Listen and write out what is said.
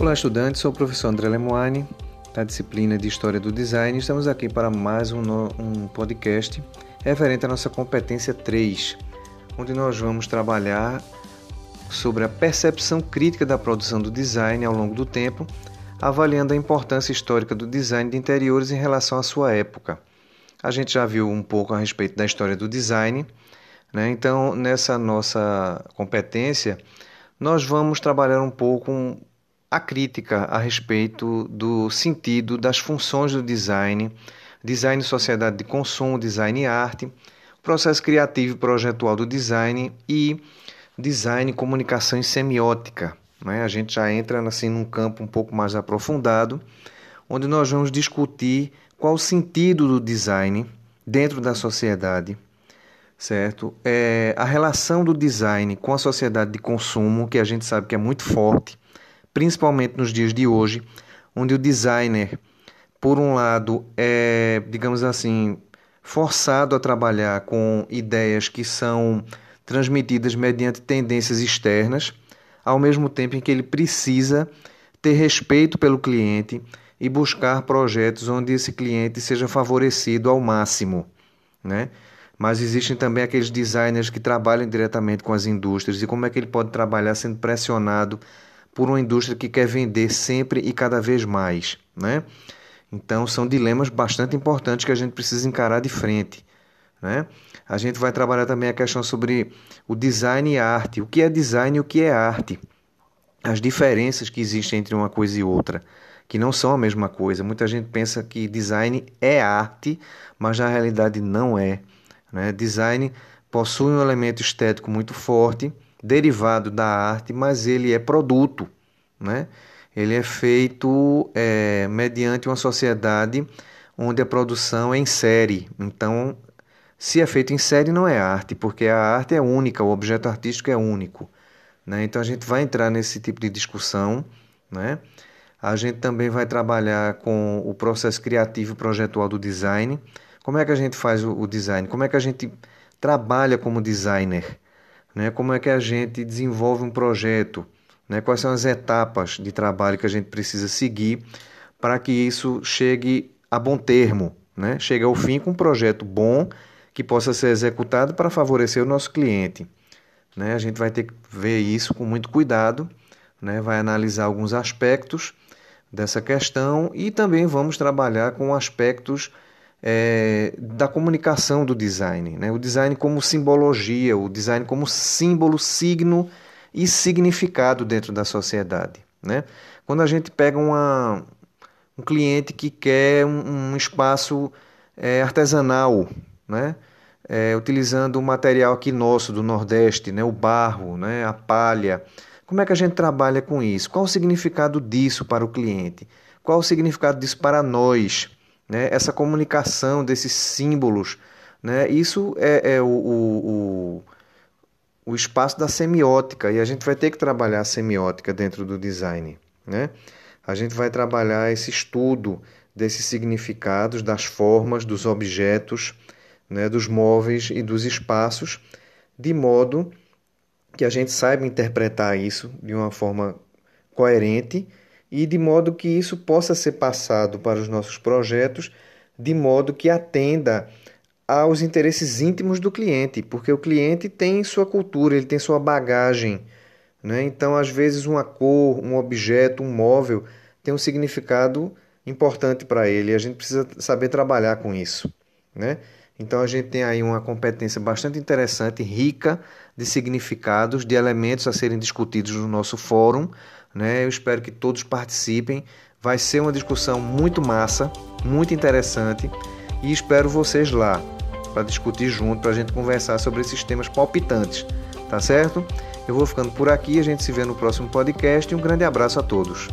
Olá, estudantes. Sou o professor André Lemoine, da disciplina de História do Design. Estamos aqui para mais um, um podcast referente à nossa competência 3, onde nós vamos trabalhar sobre a percepção crítica da produção do design ao longo do tempo, avaliando a importância histórica do design de interiores em relação à sua época. A gente já viu um pouco a respeito da história do design, né? então nessa nossa competência nós vamos trabalhar um pouco a crítica a respeito do sentido das funções do design, design sociedade de consumo, design e arte, processo criativo e projetual do design e design, comunicação e semiótica. Né? A gente já entra assim num campo um pouco mais aprofundado, onde nós vamos discutir qual o sentido do design dentro da sociedade, certo? É a relação do design com a sociedade de consumo, que a gente sabe que é muito forte, principalmente nos dias de hoje, onde o designer, por um lado, é, digamos assim, forçado a trabalhar com ideias que são transmitidas mediante tendências externas, ao mesmo tempo em que ele precisa ter respeito pelo cliente e buscar projetos onde esse cliente seja favorecido ao máximo, né? Mas existem também aqueles designers que trabalham diretamente com as indústrias e como é que ele pode trabalhar sendo pressionado por uma indústria que quer vender sempre e cada vez mais, né? Então são dilemas bastante importantes que a gente precisa encarar de frente, né? A gente vai trabalhar também a questão sobre o design e arte, o que é design e o que é arte, as diferenças que existem entre uma coisa e outra, que não são a mesma coisa. Muita gente pensa que design é arte, mas na realidade não é. Né? Design possui um elemento estético muito forte derivado da arte, mas ele é produto, né? Ele é feito é, mediante uma sociedade onde a produção é em série. Então, se é feito em série, não é arte, porque a arte é única, o objeto artístico é único. Né? Então, a gente vai entrar nesse tipo de discussão. Né? A gente também vai trabalhar com o processo criativo projetual do design. Como é que a gente faz o, o design? Como é que a gente trabalha como designer? Né? como é que a gente desenvolve um projeto, né? quais são as etapas de trabalho que a gente precisa seguir para que isso chegue a bom termo, né? chegue ao fim com um projeto bom que possa ser executado para favorecer o nosso cliente. Né? A gente vai ter que ver isso com muito cuidado, né? vai analisar alguns aspectos dessa questão e também vamos trabalhar com aspectos é, da comunicação do design. Né? O design como simbologia, o design como símbolo, signo e significado dentro da sociedade. Né? Quando a gente pega uma, um cliente que quer um, um espaço é, artesanal, né? É, utilizando o material aqui nosso do Nordeste, né? o barro, né? a palha. Como é que a gente trabalha com isso? Qual o significado disso para o cliente? Qual o significado disso para nós? Né? essa comunicação desses símbolos. Né? Isso é, é o, o, o, espaço da semiótica e a gente vai ter que trabalhar a semiótica dentro do design. Né? A gente vai trabalhar esse estudo desses significados, das formas, dos objetos, né? dos móveis e dos espaços, de modo que a gente saiba interpretar isso de uma forma coerente e de modo que isso possa ser passado para os nossos projetos de modo que atenda aos interesses íntimos do cliente, porque o cliente tem sua cultura, ele tem sua bagagem. Né? Então, às vezes, uma cor, um objeto, um móvel tem um significado importante para ele e a gente precisa saber trabalhar com isso. Né? Então, a gente tem aí uma competência bastante interessante, rica de significados, de elementos a serem discutidos no nosso fórum né? Eu espero que todos participem. Vai ser uma discussão muito massa, muito interessante e espero vocês lá para discutir junto, para a gente conversar sobre esses temas palpitantes, tá certo? Eu vou ficando por aqui, a gente se vê no próximo podcast e um grande abraço a todos.